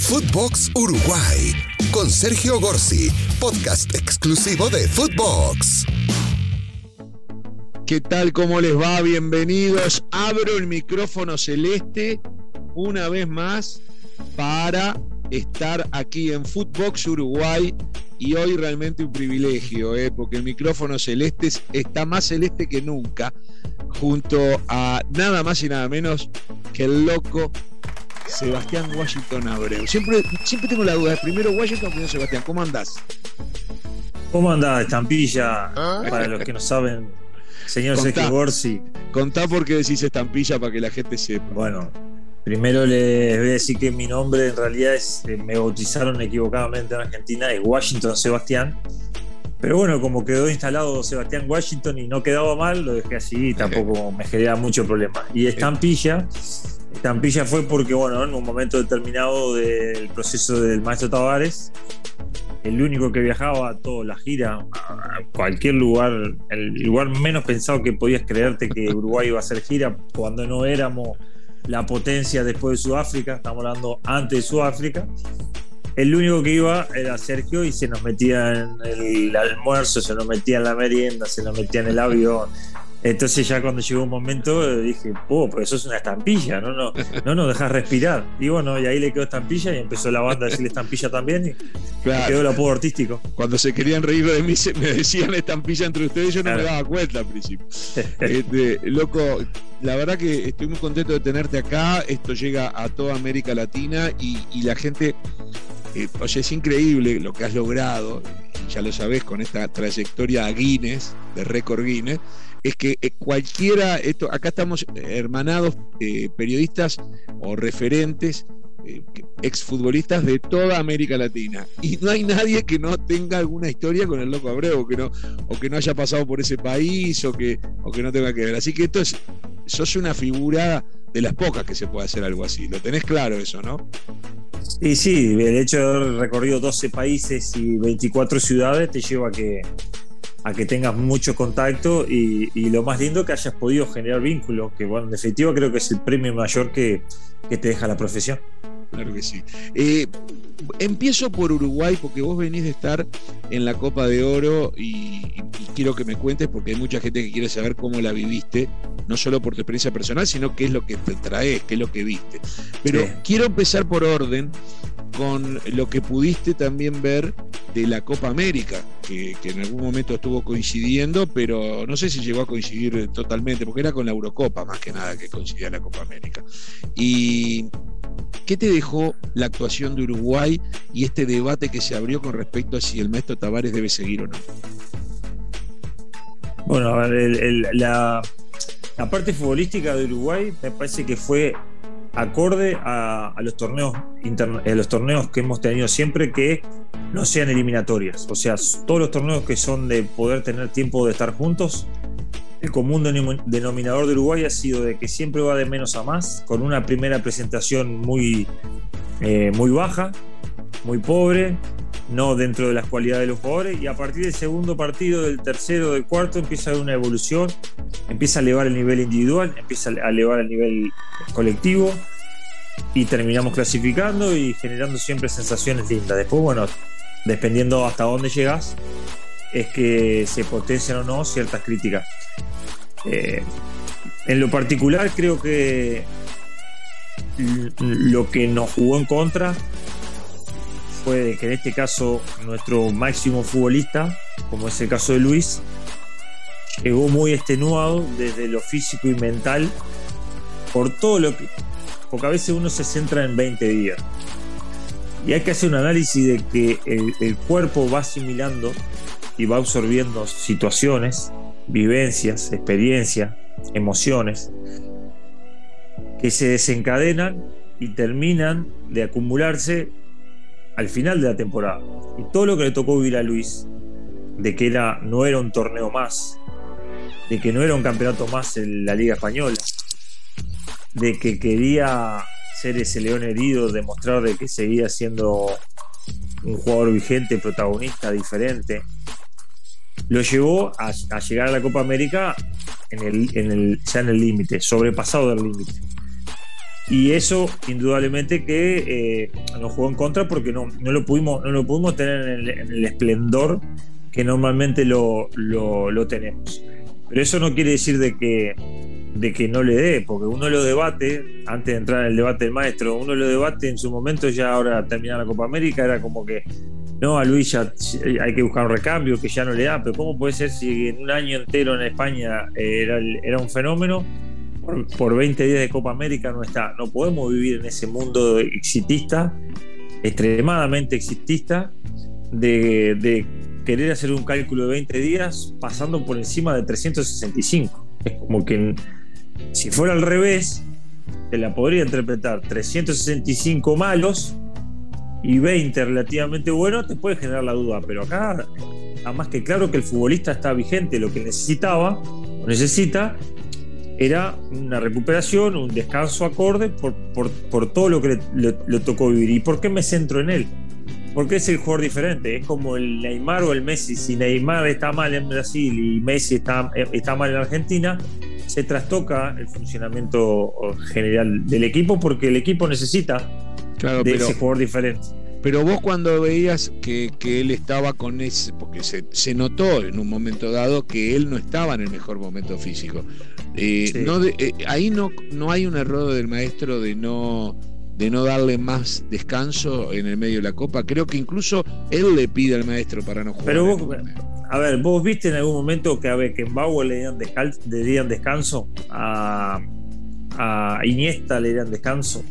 Footbox Uruguay con Sergio Gorsi, podcast exclusivo de Footbox. ¿Qué tal? ¿Cómo les va? Bienvenidos. Abro el micrófono celeste una vez más para estar aquí en Footbox Uruguay y hoy realmente un privilegio, ¿eh? porque el micrófono celeste está más celeste que nunca, junto a nada más y nada menos que el loco Sebastián Washington Abreu. Siempre, siempre tengo la duda, primero Washington, primero Sebastián, ¿cómo andás? ¿Cómo andás, estampilla? Para los que no saben, señor Sergio Gorsi. Contá por qué decís estampilla para que la gente sepa. Bueno, Primero les voy a decir que mi nombre en realidad es, eh, me bautizaron equivocadamente en Argentina, es Washington Sebastián. Pero bueno, como quedó instalado Sebastián Washington y no quedaba mal, lo dejé así y tampoco me genera mucho problema. Y estampilla, estampilla fue porque, bueno, en un momento determinado del proceso del maestro Tavares, el único que viajaba a toda la gira, a cualquier lugar, el lugar menos pensado que podías creerte que Uruguay iba a hacer gira cuando no éramos la potencia después de Sudáfrica, estamos hablando antes de Sudáfrica. El único que iba era Sergio y se nos metía en el almuerzo, se nos metía en la merienda, se nos metía en el avión. Entonces ya cuando llegó un momento dije, oh, pero eso es una estampilla, no, no, no nos dejas respirar. Y bueno, y ahí le quedó estampilla y empezó la banda a decirle estampilla también y quedó el apodo artístico. Cuando se querían reír de mí me decían estampilla entre ustedes, yo no me daba cuenta al principio. Este, loco, la verdad que estoy muy contento de tenerte acá. Esto llega a toda América Latina y, la gente, eh, oye, es increíble lo que has logrado, ya lo sabes, con esta trayectoria a Guinness, de récord Guinness. Es que eh, cualquiera, esto, acá estamos hermanados eh, periodistas o referentes exfutbolistas de toda América Latina. Y no hay nadie que no tenga alguna historia con el loco Abreu, que no, o que no haya pasado por ese país, o que, o que no tenga que ver. Así que esto es, sos una figura de las pocas que se puede hacer algo así. Lo tenés claro eso, ¿no? Y sí, el hecho de haber recorrido 12 países y 24 ciudades te lleva a que, a que tengas mucho contacto y, lo más lindo que hayas podido generar vínculos, que bueno, en definitiva creo que es el premio mayor que, que te deja la profesión. Claro que sí. Eh, empiezo por Uruguay porque vos venís de estar en la Copa de Oro y, quiero que me cuentes porque hay mucha gente que quiere saber cómo la viviste, no solo por tu experiencia personal, sino qué es lo que te traes, qué es lo que viste. Pero quiero empezar por orden con lo que pudiste también ver de la Copa América, que, en algún momento estuvo coincidiendo, pero no sé si llegó a coincidir totalmente, porque era con la Eurocopa más que nada que coincidía la Copa América. Y ¿Qué te dejó la actuación de Uruguay y este debate que se abrió con respecto a si el maestro Tavares debe seguir o no? Bueno, la, parte futbolística de Uruguay me parece que fue acorde a, los torneos a los torneos que hemos tenido siempre que no sean eliminatorias. O sea, todos los torneos que son de poder tener tiempo de estar juntos el común denominador de Uruguay ha sido de que siempre va de menos a más, con una primera presentación muy, eh, muy baja, muy pobre, no dentro de las cualidades de los jugadores, y a partir del segundo partido, del tercero, del cuarto, empieza a haber una evolución, empieza a elevar el nivel individual, empieza a elevar el nivel colectivo, y terminamos clasificando y generando siempre sensaciones lindas. Después, bueno, dependiendo hasta dónde llegas, es que se potencian o no ciertas críticas. Eh, en lo particular creo que lo que nos jugó en contra fue que en este caso nuestro máximo futbolista, como es el caso de Luis, llegó muy extenuado desde lo físico y mental por todo lo que... Porque a veces uno se centra en 20 días. Y hay que hacer un análisis de que el, cuerpo va asimilando y va absorbiendo situaciones vivencias, experiencias, emociones, que se desencadenan y terminan de acumularse al final de la temporada. Y todo lo que le tocó vivir a Luis, de que era, no era un torneo más, de que no era un campeonato más en la Liga Española, de que quería ser ese león herido, demostrar de que seguía siendo un jugador vigente, protagonista, diferente, lo llevó a, llegar a la Copa América en el, en el, ya en el límite, sobrepasado del límite. y eso, indudablemente, que eh, nos jugó en contra porque no, no, lo, pudimos, no lo pudimos tener en el, esplendor que normalmente lo, lo, tenemos. Pero eso no quiere decir de que, de que no le dé, porque uno lo debate, antes de entrar en el debate del maestro, uno lo debate en su momento, ya ahora terminar la Copa América, era como que no, a Luis ya hay que buscar un recambio que ya no le da, pero ¿cómo puede ser si en un año entero en España eh, era, era un fenómeno? Por, 20 días de Copa América no está. No podemos vivir en ese mundo exitista, extremadamente exitista, de, querer hacer un cálculo de 20 días pasando por encima de 365. Es como que si fuera al revés, se la podría interpretar 365 malos y 20 relativamente buenos, te puede generar la duda. Pero acá, más que claro que el futbolista está vigente, lo que necesitaba o necesita era una recuperación, un descanso acorde por, por, todo lo que le, tocó vivir. ¿Y por qué me centro en él? Porque es el jugador diferente, es como el Neymar o el Messi. Si Neymar está mal en Brasil y Messi está, está mal en Argentina, se trastoca el funcionamiento general del equipo porque el equipo necesita de ese jugador diferente. Pero vos cuando veías que, él estaba con ese, porque se, se, notó en un momento dado que él no estaba en el mejor momento físico. Eh, no eh, ahí no, no hay un error del maestro de no, de no darle más descanso en el medio de la copa. Creo que incluso él le pide al maestro para no jugar. Pero vos, a ver, vos viste en algún momento que a Beckenbauer le dieron, le dieron descanso, a, a Iniesta le dieron descanso.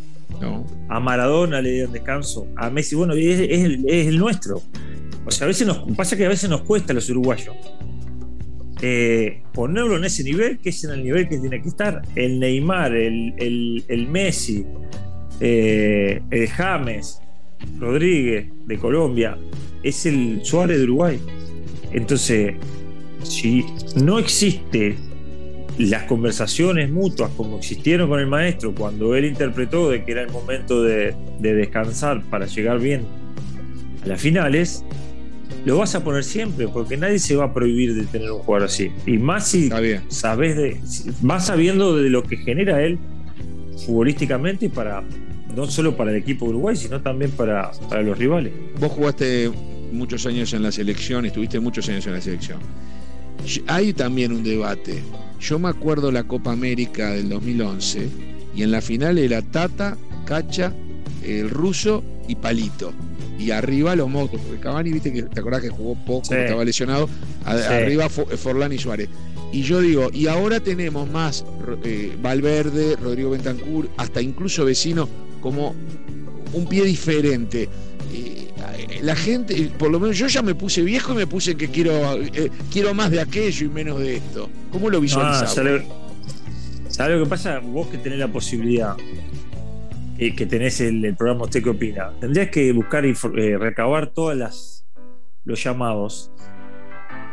A Maradona le dieron descanso. A Messi, bueno, es, el, nuestro. O sea, a veces nos pasa que a veces nos cuesta a los uruguayos. Eh, ponerlo en ese nivel, que es en el nivel que tiene que estar. El Neymar, el, Messi, eh, el James, Rodríguez de Colombia, es el Suárez de Uruguay. Entonces, si no existe las conversaciones mutuas como existieron con el maestro cuando él interpretó de que era el momento de, descansar para llegar bien a las finales, lo vas a poner siempre, porque nadie se va a prohibir de tener un jugador así. Y más si sabes de. Vas sabiendo de lo que genera él futbolísticamente para. No solo para el equipo de Uruguay, sino también para, para los rivales. Vos jugaste muchos años en la selección, estuviste muchos años en la selección. Hay también un debate yo me acuerdo la Copa América del 2011 y en la final era Tata, Cacha, el ruso y Palito. Y arriba los motos, porque Cavani, viste que te acordás que jugó poco, estaba lesionado. Arriba Forlán y Suárez. Y yo digo, y ahora tenemos más eh, Valverde, Rodrigo Bentancur, hasta incluso vecino, como un pie diferente. Eh, la gente, por lo menos yo ya me puse viejo y me puse que quiero, eh, quiero más de aquello y menos de esto. ¿Cómo lo visualizas? ¿sabes, lo que pasa? Vos que tenés la posibilidad, eh, que tenés el, programa Usted qué opina, tendrías que buscar y recabar todas las los llamados.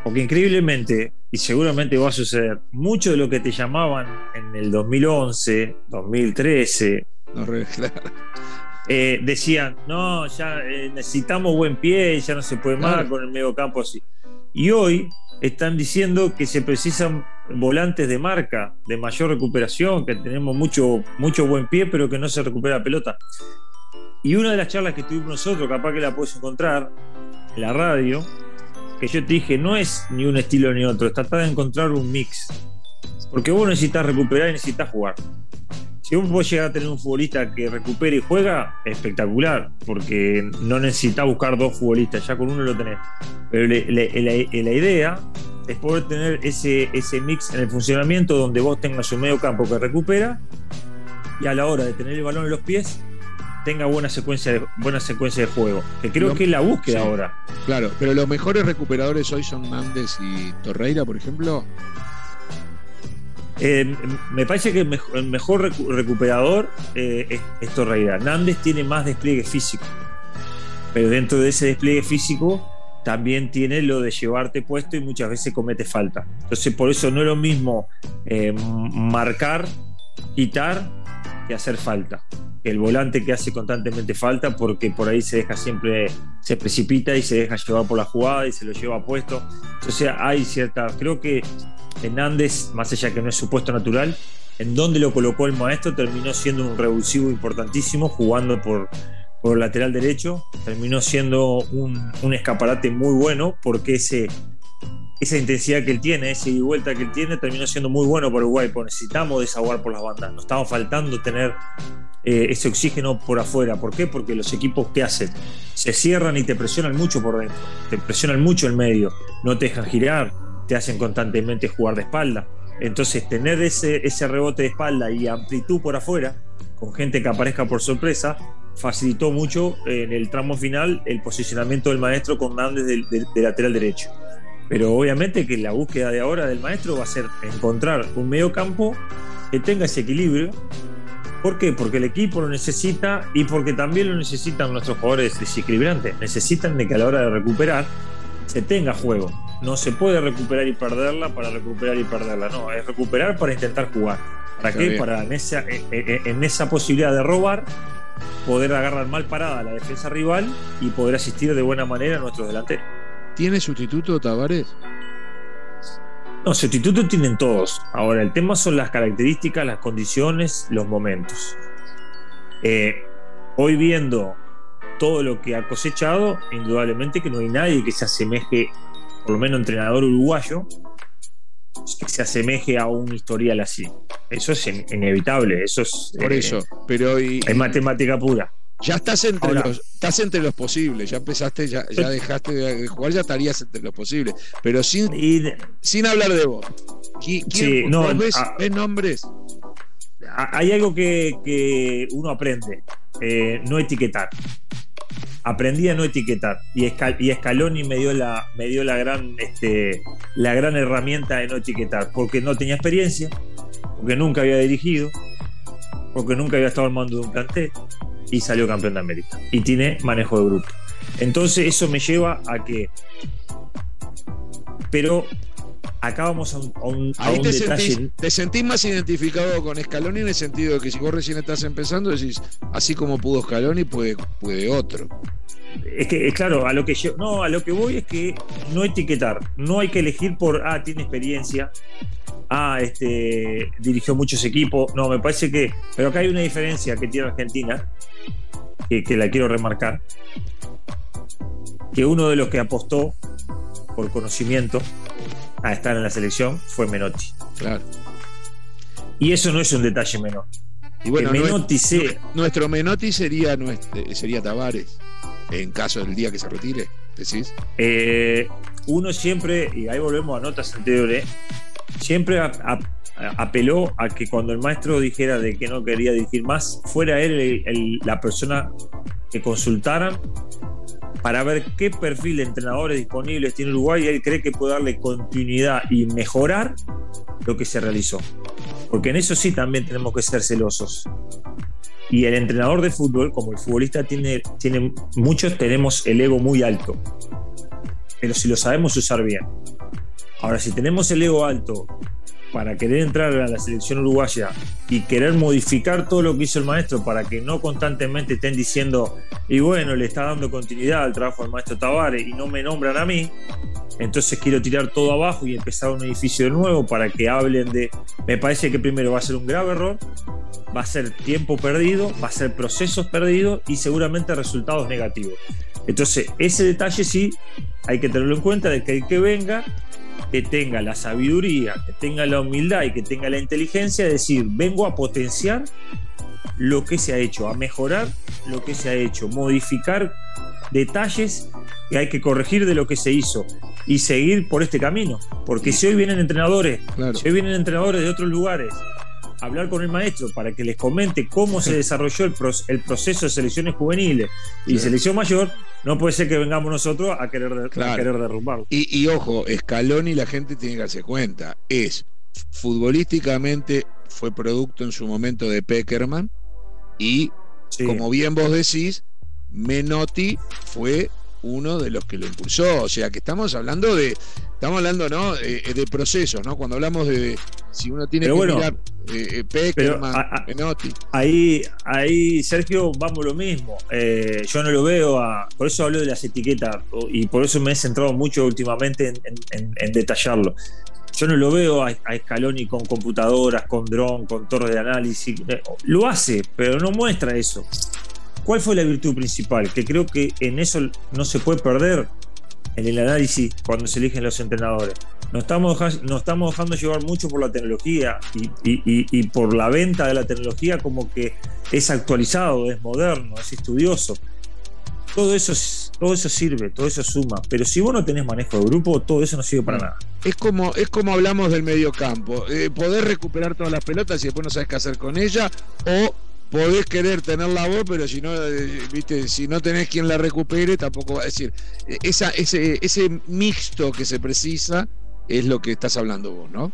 Porque increíblemente, y seguramente va a suceder, mucho de lo que te llamaban en el 2011, 2013, no, eh, decían, no, ya eh, necesitamos buen pie, ya no se puede más con el medio campo así. Y hoy están diciendo que se precisan volantes de marca, de mayor recuperación, que tenemos mucho, mucho buen pie, pero que no se recupera la pelota. Y una de las charlas que tuvimos nosotros, capaz que la puedes encontrar en la radio, que yo te dije, no es ni un estilo ni otro, es tratar de encontrar un mix. Porque vos necesitas recuperar y necesitas jugar. Si vos llegar a tener un futbolista que recupere y juega, espectacular, porque no necesitas buscar dos futbolistas, ya con uno lo tenés. Pero la idea es poder tener ese, ese mix en el funcionamiento donde vos tengas un medio campo que recupera y a la hora de tener el balón en los pies tenga buena secuencia de, buena secuencia de juego. Que creo que es la búsqueda ahora. Claro, pero los mejores recuperadores hoy son Nández y Torreira, por ejemplo. Eh, me parece que el mejor, recuperador eh, es, Torreira. Nández tiene más despliegue físico, pero dentro de ese despliegue físico también tiene lo de llevarte puesto y muchas veces comete falta. Entonces, por eso no es lo mismo eh, marcar, quitar que hacer falta. El volante que hace constantemente falta porque por ahí se deja siempre, se precipita y se deja llevar por la jugada y se lo lleva puesto. O sea, hay cierta, creo que Hernández, más allá que no es su puesto natural, en dónde lo colocó el maestro, terminó siendo un revulsivo importantísimo, jugando por, por lateral derecho, terminó siendo un, escaparate muy bueno porque ese, esa intensidad que él tiene, esa y vuelta que él tiene, terminó siendo muy bueno para Uruguay, porque necesitamos desaguar por las bandas, nos estaba faltando tener eh, ese oxígeno por afuera. ¿Por qué? Porque los equipos que hacen se cierran y te presionan mucho por dentro, te presionan mucho el medio, no te dejan girar, te hacen constantemente jugar de espalda. Entonces, tener ese, ese rebote de espalda y amplitud por afuera, con gente que aparezca por sorpresa, facilitó mucho en el tramo final el posicionamiento del maestro con Nández de lateral derecho. Pero obviamente que la búsqueda de ahora del maestro va a ser encontrar un medio campo que tenga ese equilibrio. ¿Por qué? Porque el equipo lo necesita y porque también lo necesitan nuestros jugadores desequilibrantes. Necesitan de que a la hora de recuperar se tenga juego. No se puede recuperar y perderla para recuperar y perderla. No, es recuperar para intentar jugar. ¿Para qué? Para en esa, en esa posibilidad de robar poder agarrar mal parada a la defensa rival y poder asistir de buena manera a nuestros delanteros. ¿Tiene sustituto Tavares? No, sustituto tienen todos. Ahora, el tema son las características, las condiciones, los momentos. Eh, hoy viendo todo lo que ha cosechado, indudablemente que no hay nadie que se asemeje, por lo menos entrenador uruguayo, que se asemeje a un historial así. Eso es inevitable, eso es... Por eh, eso, pero... es matemática pura. Ya estás entre, los, estás entre los posibles, ya empezaste, ya, ya dejaste de jugar, ya estarías entre los posibles. Pero sin, sin hablar de vos. ¿Quién, no, ves, nombres? Hay algo que, uno aprende, eh, no etiquetar. Aprendí a no etiquetar y, y Scaloni me dio la, me dio la gran, este, la gran herramienta de no etiquetar, porque no tenía experiencia, porque nunca había dirigido, porque nunca había estado al mando de un plantel y salió campeón de América. Y tiene manejo de grupo. Entonces eso me lleva a que... Pero acá vamos a un, Ahí te Sentís, te sentís más identificado con Scaloni en el sentido de que si vos recién estás empezando, decís, así como pudo Scaloni, puede, puede otro. Es que, claro, a lo que yo. No, a lo que voy es que no etiquetar. No hay que elegir por, ah, tiene experiencia. Ah, este, dirigió muchos equipos. No, me parece que. Pero acá hay una diferencia que tiene Argentina, que, la quiero remarcar, que uno de los que apostó por conocimiento a estar en la selección fue Menotti. Claro. Y eso no es un detalle menor. Y bueno, Menotti nuestro Menotti sería, sería Tavares, en caso del día que se retire, decís. Eh, uno siempre, y ahí volvemos a notas anteriores, siempre apeló a que cuando el maestro dijera de que no quería dirigir más, fuera él la persona que consultaran para ver qué perfil de entrenadores disponibles tiene Uruguay y él cree que puede darle continuidad y mejorar lo que se realizó. Porque en eso sí también tenemos que ser celosos. Y el entrenador de fútbol, como el futbolista, tiene, tiene muchos tenemos el ego muy alto. Pero si lo sabemos usar bien. Ahora, si tenemos el ego alto para querer entrar a la selección uruguaya y querer modificar todo lo que hizo el maestro para que no constantemente estén diciendo, y bueno, le está dando continuidad al trabajo del maestro Tavares y no me nombran a mí, entonces quiero tirar todo abajo y empezar un edificio de nuevo para que hablen de... Me parece que primero va a ser un grave error, va a ser tiempo perdido, va a ser procesos perdidos y seguramente resultados negativos. Entonces, ese detalle sí hay que tenerlo en cuenta de que el que venga que tenga la sabiduría, que tenga la humildad y que tenga la inteligencia de decir, vengo a potenciar lo que se ha hecho, a mejorar lo que se ha hecho, modificar detalles que hay que corregir de lo que se hizo y seguir por este camino. Porque si hoy vienen entrenadores, si hoy vienen entrenadores de otros lugares hablar con el maestro para que les comente cómo se desarrolló el, proceso de selecciones juveniles y selección mayor, no puede ser que vengamos nosotros a querer, querer derrumbarlo. Y, ojo, Escalón y la gente tiene que darse cuenta, es futbolísticamente fue producto en su momento de Peckerman y como bien vos decís, Menotti fue uno de los que lo impulsó. O sea que estamos hablando de, estamos hablando, ¿no? Eh, de, procesos, ¿no? Cuando hablamos de si uno tiene que mirar eh, Peckerman, Menotti. Ahí, ahí, Sergio, vamos lo mismo. Eh, yo no lo veo a, por eso hablo de las etiquetas y por eso me he centrado mucho últimamente en, en detallarlo. yo no lo veo a, a Scaloni con computadoras, con dron, con torres de análisis. Eh, lo hace, pero no muestra eso. ¿Cuál fue la virtud principal? Que creo que en eso no se puede perder en el análisis cuando se eligen los entrenadores. Nos estamos, nos estamos dejando llevar mucho por la tecnología y, por la venta de la tecnología como que es actualizado, es moderno, es estudioso. Todo eso, todo eso sirve, todo eso suma. Pero si vos no tenés manejo de grupo, todo eso no sirve para nada. Es como, es como hablamos del medio campo. Eh, poder recuperar todas las pelotas y después no sabes qué hacer con ella. Podés querer tener la voz, pero si no, eh, viste, si no tenés quien la recupere, tampoco va a decir. Eh, esa, ese, ese mixto que se precisa es lo que estás hablando vos, ¿no?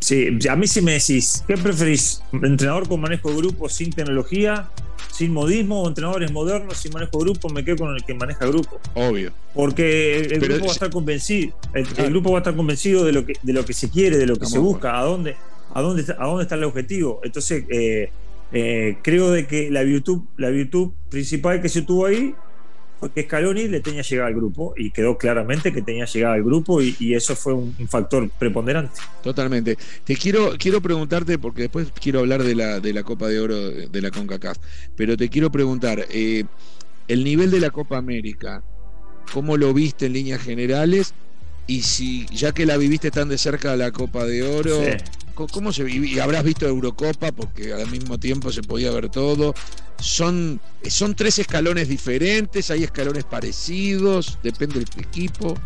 Sí, a mí sí me decís, ¿qué preferís? ¿Entrenador con manejo de grupo sin tecnología, sin modismo o entrenadores modernos sin manejo de grupo? Me quedo con el que maneja grupo. Obvio. Porque el, grupo va a estar convencido, el, grupo va a estar convencido de lo que, de lo que se quiere, de lo que se busca, a dónde, a dónde, a dónde está el objetivo. Entonces, eh, eh, creo de que la virtud, la virtud principal que se tuvo ahí fue que Scaloni le tenía llegada al grupo y quedó claramente que tenía llegada al grupo y, eso fue un, factor preponderante. Totalmente. Te quiero, quiero preguntarte, porque después quiero hablar de la, de la Copa de Oro de la CONCACAF, pero te quiero preguntar, eh, el nivel de la Copa América, ¿cómo lo viste en líneas generales? Y si ya que la viviste tan de cerca la Copa de Oro, ¿Cómo se y habrás visto Eurocopa porque al mismo tiempo se podía ver todo? Son son tres escalones diferentes, hay escalones parecidos, depende del equipo.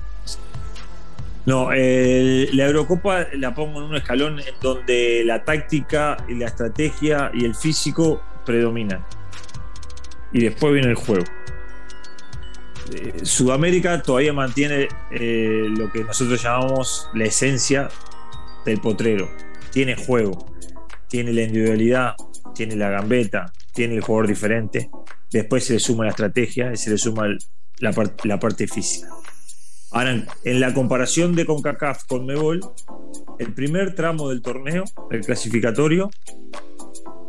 No, la Eurocopa la pongo en un escalón en donde la táctica la estrategia y el físico predominan. Y después viene el juego. Eh, Sudamérica todavía mantiene eh, lo que nosotros llamamos la esencia del potrero tiene juego, tiene la individualidad, tiene la gambeta, tiene el jugador diferente. Después se le suma la estrategia y se le suma la, parte física. Ahora, en la comparación de CONCACAF con Mebol, el primer tramo del torneo, el clasificatorio,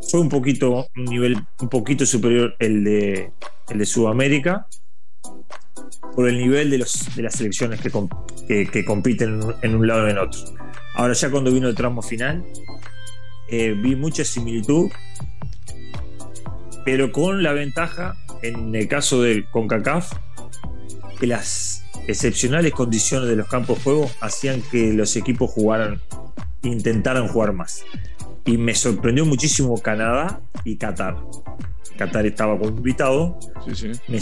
fue un poquito, un nivel un poquito superior el de, el de Sudamérica, por el nivel de, los, de las selecciones que, que, compiten en un lado y en otro. Ahora ya cuando vino el tramo final, eh, vi mucha similitud, pero con la ventaja, en el caso del CONCACAF, que las excepcionales condiciones de los campos de juego hacían que los equipos jugaran, intentaran jugar más. Y me sorprendió muchísimo Canadá y Qatar. Qatar estaba como invitado. Me,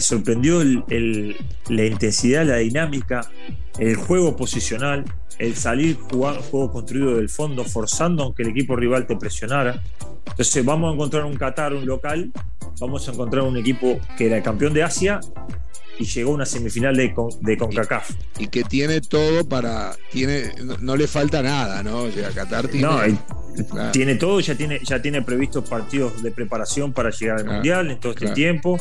sorprendió la intensidad, la dinámica, el juego posicional, el salir jugando juego construido del fondo, forzando aunque el equipo rival te presionara. Entonces vamos a encontrar un Qatar, un local, vamos a encontrar un equipo que era el campeón de Asia y llegó a una semifinal de, de CONCACAF. Y, que tiene todo para. tiene no, le falta nada, ¿no? O sea, Qatar tiene. No, tiene todo, ya tiene, ya tiene previstos partidos de preparación para llegar al Mundial en todo este tiempo.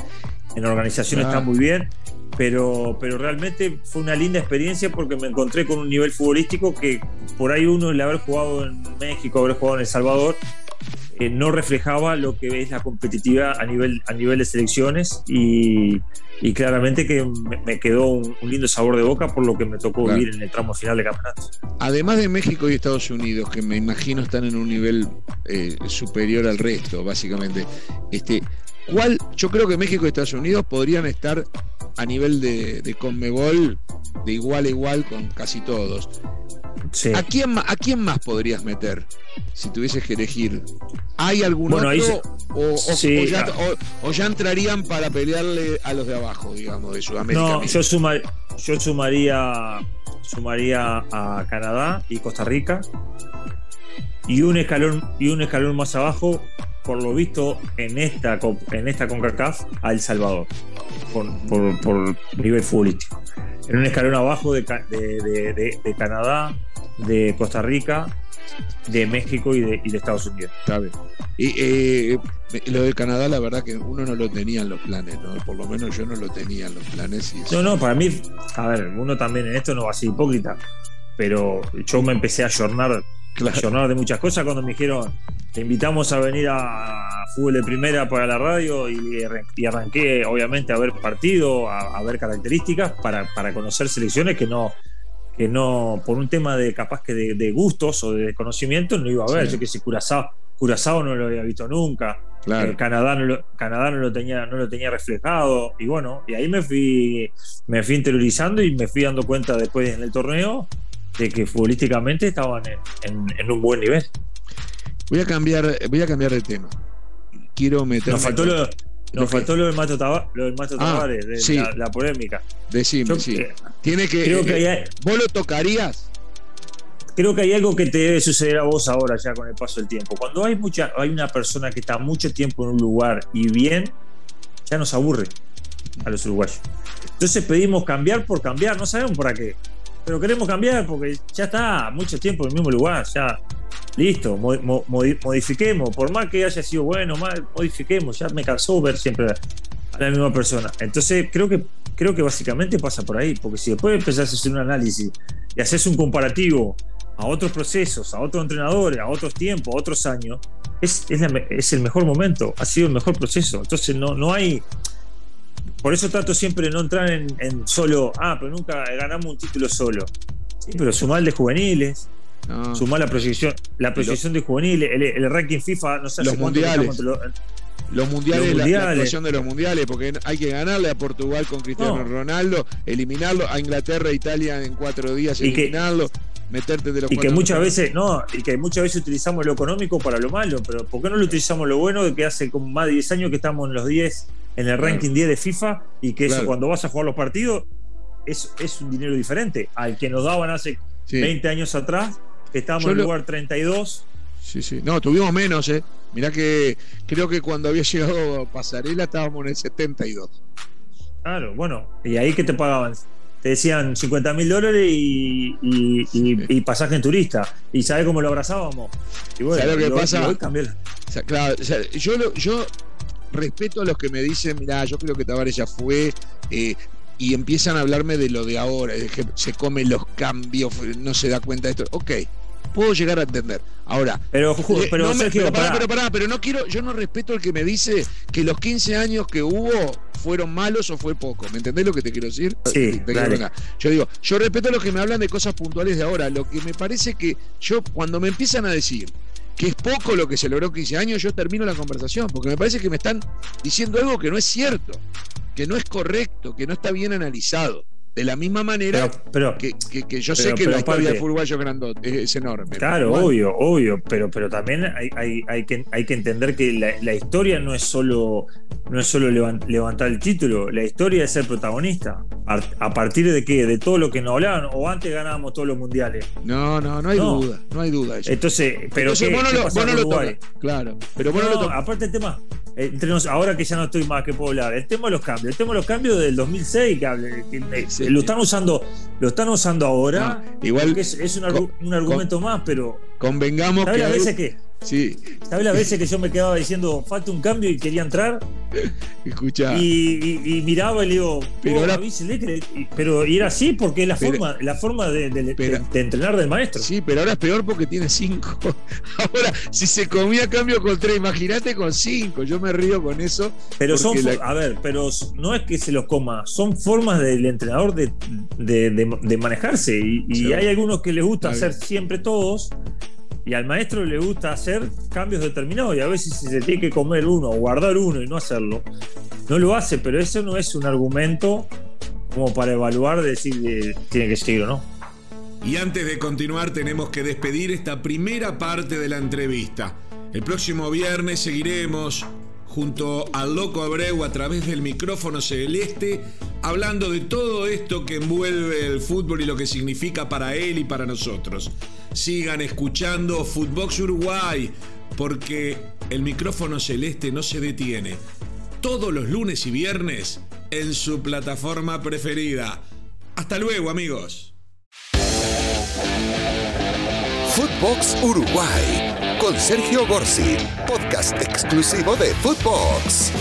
En la organización está muy bien. Pero, pero realmente fue una linda experiencia porque me encontré con un nivel futbolístico que por ahí uno, el haber jugado en México, haber jugado en El Salvador, eh, no reflejaba lo que es la competitividad a nivel, a nivel de selecciones y, claramente que me, quedó un, lindo sabor de boca por lo que me tocó vivir en el tramo final de campeonato. Además de México y Estados Unidos, que me imagino están en un nivel eh, superior al resto, básicamente, este, ¿cuál, yo creo que México y Estados Unidos podrían estar a nivel de, de Conmebol de igual a igual con casi todos. ¿A, quién, ¿A quién más podrías meter si tuvieses que elegir? ¿Hay algún otro? o, o, ya, entrarían para pelearle a los de abajo, digamos, de Sudamérica? No, yo, yo sumaría, sumaría a Canadá y Costa Rica. Y un escalón, y un escalón más abajo, por lo visto, en esta, en esta CONCACAF, a El Salvador, por, por nivel futbolístico en un escalón abajo de, de, Canadá, de Costa Rica, de México y de, Estados Unidos. Está bien. Y eh, lo de Canadá, la verdad que uno no lo tenía en los planes, ¿no? Por lo menos yo no lo tenía en los planes. no, no, para mí, a ver, uno también en esto no va a ser hipócrita, pero yo me empecé a llorar claro. de muchas cosas cuando me dijeron, te invitamos a venir a fútbol de primera para la radio y, arranqué obviamente a ver partido, a, ver características para, conocer selecciones que no, que no, por un tema de capaz que de, gustos o de desconocimiento, no iba a ver. Yo que sé, Curazao, Curazao no lo había visto nunca. Eh, Canadá, no lo, Canadá no lo tenía, no lo tenía reflejado. Y bueno, y ahí me fui, me fui interiorizando y me fui dando cuenta después en el torneo de que futbolísticamente estaban en, un buen nivel. Voy a cambiar, voy a cambiar de tema. Quiero meter. Nos faltó lo, nos faltó lo del Mato, ah, Tavares, de la, polémica. Decime, sí. Tiene que. Creo que hay, ¿Vos lo tocarías? Creo que hay algo que te debe suceder a vos ahora, ya con el paso del tiempo. Cuando hay, mucha, hay una persona que está mucho tiempo en un lugar y bien, ya nos aburre a los uruguayos. Entonces pedimos cambiar por cambiar, no sabemos para qué. Pero queremos cambiar porque ya está mucho tiempo en el mismo lugar, ya listo, modifiquemos, por más que haya sido bueno, mal, modifiquemos, ya me cansó ver siempre a la misma persona. Entonces creo que, creo que básicamente pasa por ahí, porque si después empezás a hacer un análisis y haces un comparativo a otros procesos, a otros entrenadores, a otros tiempos, a otros años, es, es, el mejor momento, ha sido el mejor proceso. Entonces no, no hay... Por eso trato siempre de no entrar en, solo, ah, pero nunca ganamos un título solo. Sí, pero sumar de juveniles, Sumar la proyección, la proyección de juveniles, el, ranking FIFA, no sé los mundiales. los mundiales, La, actuación de los mundiales, porque hay que ganarle a Portugal con Cristiano Ronaldo, eliminarlo, a Inglaterra e Italia en cuatro días, eliminarlo. meterte de los y que muchas veces no y que muchas veces utilizamos lo económico para lo malo pero ¿por qué no lo utilizamos lo bueno de que hace como más de 10 años que estamos en los 10 en el ranking 10 de FIFA y que eso cuando vas a jugar los partidos es, es un dinero diferente al que nos daban hace 20 años atrás Estábamos en el lugar 32. Sí, sí. No, tuvimos menos, ¿eh? Mirá que creo que cuando había llegado Pasarela estábamos en el 72. Claro, bueno. ¿Y ahí qué te pagaban? Te decían 50 mil dólares y, pasaje en turista. ¿Y sabes cómo lo abrazábamos? Y bueno, ¿Sabes lo que pasa? claro, yo, yo respeto a los que me dicen, mira, yo creo que Tavares ya fue, eh, y empiezan a hablarme de lo de ahora, de que se comen los cambios, no se da cuenta de esto. Ok, puedo llegar a entender. Ahora, pero, eh, pero, no pero, pará, pero, no quiero, yo no respeto el que me dice que los 15 años que hubo fueron malos o fue poco. ¿Me entendés lo que te quiero decir? Sí, Yo digo, yo respeto a los que me hablan de cosas puntuales de ahora. Lo que me parece que yo, cuando me empiezan a decir que es poco lo que se logró 15 años, yo termino la conversación, porque me parece que me están diciendo algo que no es cierto que no es correcto, que no está bien analizado. De la misma manera que, yo sé que la historia del uruguayo grandote es, enorme. Claro, obvio, obvio, pero, pero también hay, hay, que, hay que entender que la, historia no es solo, no es solo levantar el título, la historia es ser protagonista. ¿A partir de qué? De todo lo que nos hablaban, o antes ganábamos todos los mundiales. No, no, no hay duda, no hay duda. Entonces, pero Entonces, vos no lo, Claro, pero vos no, lo Aparte el tema, ahora que ya no estoy más que puedo hablar, el tema de los cambios, el tema de los cambios del 2006, que, lo están usando, lo están usando ahora, igual que es, un, argumento más, pero convengamos que a veces que Sí. ¿Sabes las veces que yo me quedaba diciendo falta un cambio y quería entrar? Escucha. Y, miraba y le digo, pero, ahora, pero y era así porque es la forma, la forma de, entrenar del maestro. Sí, pero ahora es peor porque tiene cinco. Ahora, si se comía cambio con tres, imagínate con cinco. Yo me río con eso. Pero son, a ver, pero no es que se los coma, son formas del entrenador de, manejarse. Y, hay algunos que les gusta hacer siempre todos y al maestro le gusta hacer cambios determinados y a veces si se tiene que comer uno o guardar uno y no hacerlo, no lo hace, pero eso no es un argumento como para evaluar, decir que tiene que seguir o no. Y antes de continuar tenemos que despedir esta primera parte de la entrevista. El próximo viernes seguiremos junto al Loco Abreu a través del micrófono celeste, hablando de todo esto que envuelve el fútbol y lo que significa para él y para nosotros. Sigan escuchando Footbox Uruguay, porque el micrófono celeste no se detiene. Todos los lunes y viernes en su plataforma preferida. Hasta luego, amigos. Footbox Uruguay con Sergio Gorsi, podcast exclusivo de Footbox.